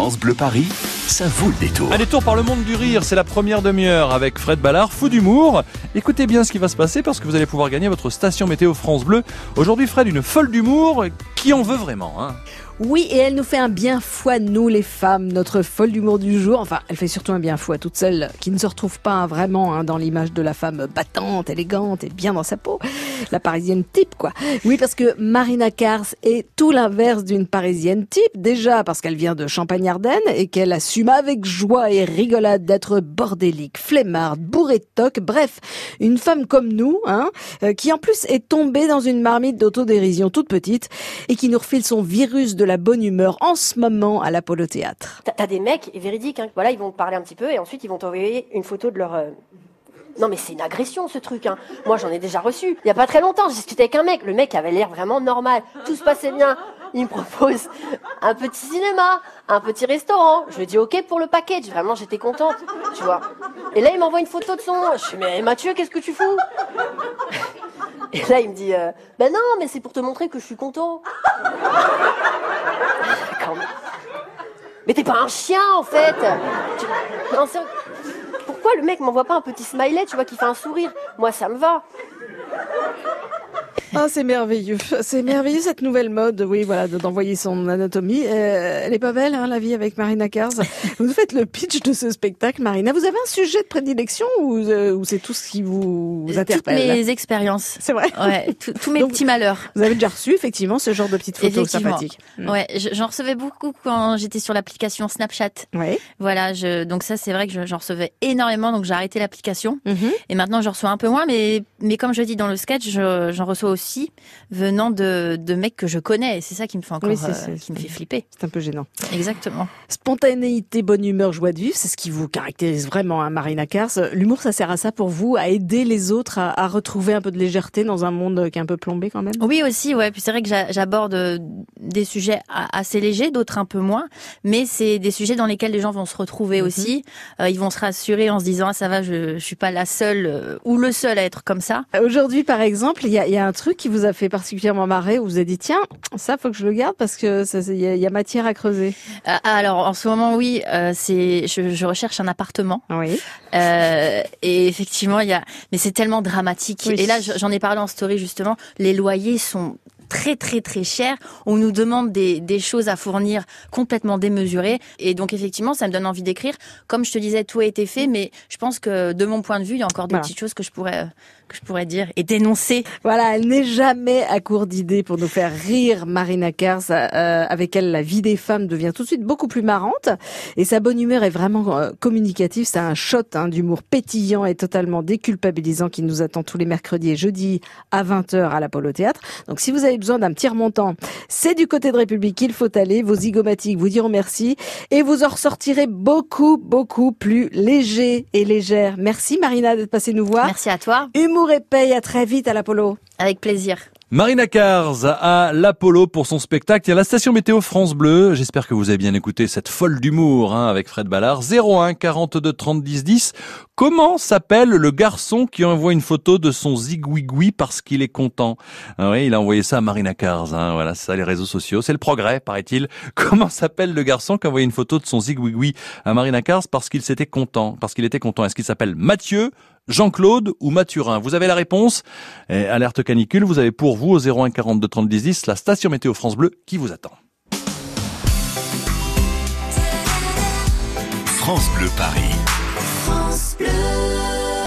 France Bleu Paris, ça vaut le détour. Un détour par le monde du rire, c'est la première demi-heure avec Fred Ballard, fou d'humour. Écoutez bien ce qui va se passer parce que vous allez pouvoir gagner votre station météo France Bleu. Aujourd'hui, Fred, une folle d'humour qui en veut vraiment. Hein? Oui, et elle nous fait un bien fou à nous, les femmes, notre folle d'humour du jour. Enfin, elle fait surtout un bien fou à toutes celles qui ne se retrouvent pas vraiment hein, dans l'image de la femme battante, élégante et bien dans sa peau. La parisienne type, quoi. Oui, parce que Marina Kars est tout l'inverse d'une parisienne type. Déjà parce qu'elle vient de Champagne-Ardenne et qu'elle assume avec joie et rigolade d'être bordélique, flemmarde, bourrée de toc. Bref, une femme comme nous, hein, euh, qui en plus est tombée dans une marmite d'autodérision toute petite et qui nous refile son virus de la bonne humeur en ce moment à l'Apollo Théâtre. T'as des mecs véridiques, hein. voilà, ils vont te parler un petit peu et ensuite ils vont t'envoyer une photo de leur. euh, Non mais c'est une agression ce truc. Hein. Moi j'en ai déjà reçu. Il y a pas très longtemps, j'ai discuté avec un mec. Le mec avait l'air vraiment normal. Tout se passait bien. Il me propose un petit cinéma, un petit restaurant. Je lui dis ok pour le package. Vraiment j'étais contente, tu vois. Et là il m'envoie une photo de son. Je suis mais Mathieu qu'est-ce que tu fous? Et là il me dit ben non mais c'est pour te montrer que je suis content. Mais- t'es pas un chien en fait Pourquoi le mec m'envoie pas un petit smiley, tu vois, qui fait un sourire? Moi, ça me va. Ah, c'est merveilleux. C'est merveilleux cette nouvelle mode, oui, voilà, de- d'envoyer son anatomie. Euh, elle est pas belle, hein, la vie avec Marina Kars. Vous faites le pitch de ce spectacle, Marina. Vous avez un sujet de prédilection ou, euh, ou c'est tout ce qui vous Toutes interpelle mes expériences. C'est vrai. Ouais, tout- tous mes Donc, petits malheurs. Vous avez déjà reçu effectivement ce genre de petites photos sympathiques. Mm. Ouais, je- j'en recevais beaucoup quand j'étais sur l'application Snapchat. Oui. Voilà, je, donc ça c'est vrai que je- j'en recevais énormément, donc j'ai arrêté l'application. Mhm. Et maintenant je reçois un peu moins, mais mais comme je dis dans le sketch, je- j'en reçois aussi venant de, de mecs que je connais. C'est ça qui me fait encore, Oui, euh, qui me fait flipper. C'est un peu gênant. Exactement. Spontanéité, bonne humeur, joie de vivre, c'est ce qui vous caractérise vraiment, hein, Marina Kars. L'humour, ça sert à ça pour vous, à aider les autres à, à retrouver un peu de légèreté dans un monde qui est un peu plombé quand même? Oui aussi, ouais. Puis c'est vrai que j'a- j'aborde euh, des sujets assez légers, d'autres un peu moins, mais c'est des sujets dans lesquels les gens vont se retrouver aussi. Euh, ils vont se rassurer en se disant ah ça va, je, je suis pas la seule euh, ou le seul à être comme ça. Aujourd'hui, par exemple, il y a, il y a un truc qui vous a fait particulièrement marrer, où vous avez dit, tiens, ça, faut que je le garde parce que il y, a- il y a matière à creuser. Euh, alors en ce moment oui, euh, c'est je, je recherche un appartement Oui. euh, et effectivement il y a mais c'est tellement dramatique Oui. et là je- j'en ai parlé en story justement, les loyers sont très très très chers. On nous demande des, des choses à fournir complètement démesurées et donc effectivement ça me donne envie d'écrire. Comme je te disais tout a été fait mais je pense que de mon point de vue il y a encore des Voilà. petites choses que je pourrais que je pourrais dire et dénoncer. Voilà, elle n'est jamais à court d'idées pour nous faire rire, Marina Kars. Euh, avec elle, la vie des femmes devient tout de suite beaucoup plus marrante. Et sa bonne humeur est vraiment euh, communicative. C'est un shot hein, d'humour pétillant et totalement déculpabilisant qui nous attend tous les mercredis et jeudis à 20h à l'Apollo Théâtre. Donc si vous avez besoin d'un petit remontant, c'est du côté de République qu'il faut aller. Vos zygomatiques vous diront merci. Et vous en ressortirez beaucoup, beaucoup plus léger et légère. Merci Marina d'être passée nous voir. Merci à toi, Humour et paye, à très vite à l'Apollo. avec plaisir. Marina Kars à l'Apollo pour son spectacle. Y a la station météo France Bleu. J'espère que vous avez bien écouté cette folle d'humour hein, avec Fred Ballard. 01 42 30 10 10. Comment s'appelle le garçon qui envoie une photo de son zigouigoui parce qu'il est content? Ah Oui, il a envoyé ça à Marina Kars. Hein, voilà, ça les réseaux sociaux. C'est le progrès, paraît-il. Comment s'appelle le garçon qui a envoyé une photo de son zigouigoui à Marina Kars parce qu'il s'était content Parce qu'il était content? Est-ce qu'il s'appelle Mathieu Jean-Claude ou Mathurin Vous avez la réponse Alerte canicule, vous avez pour vous au 01 42 30 10 10 la station météo France Bleu qui vous attend. France Bleu Paris.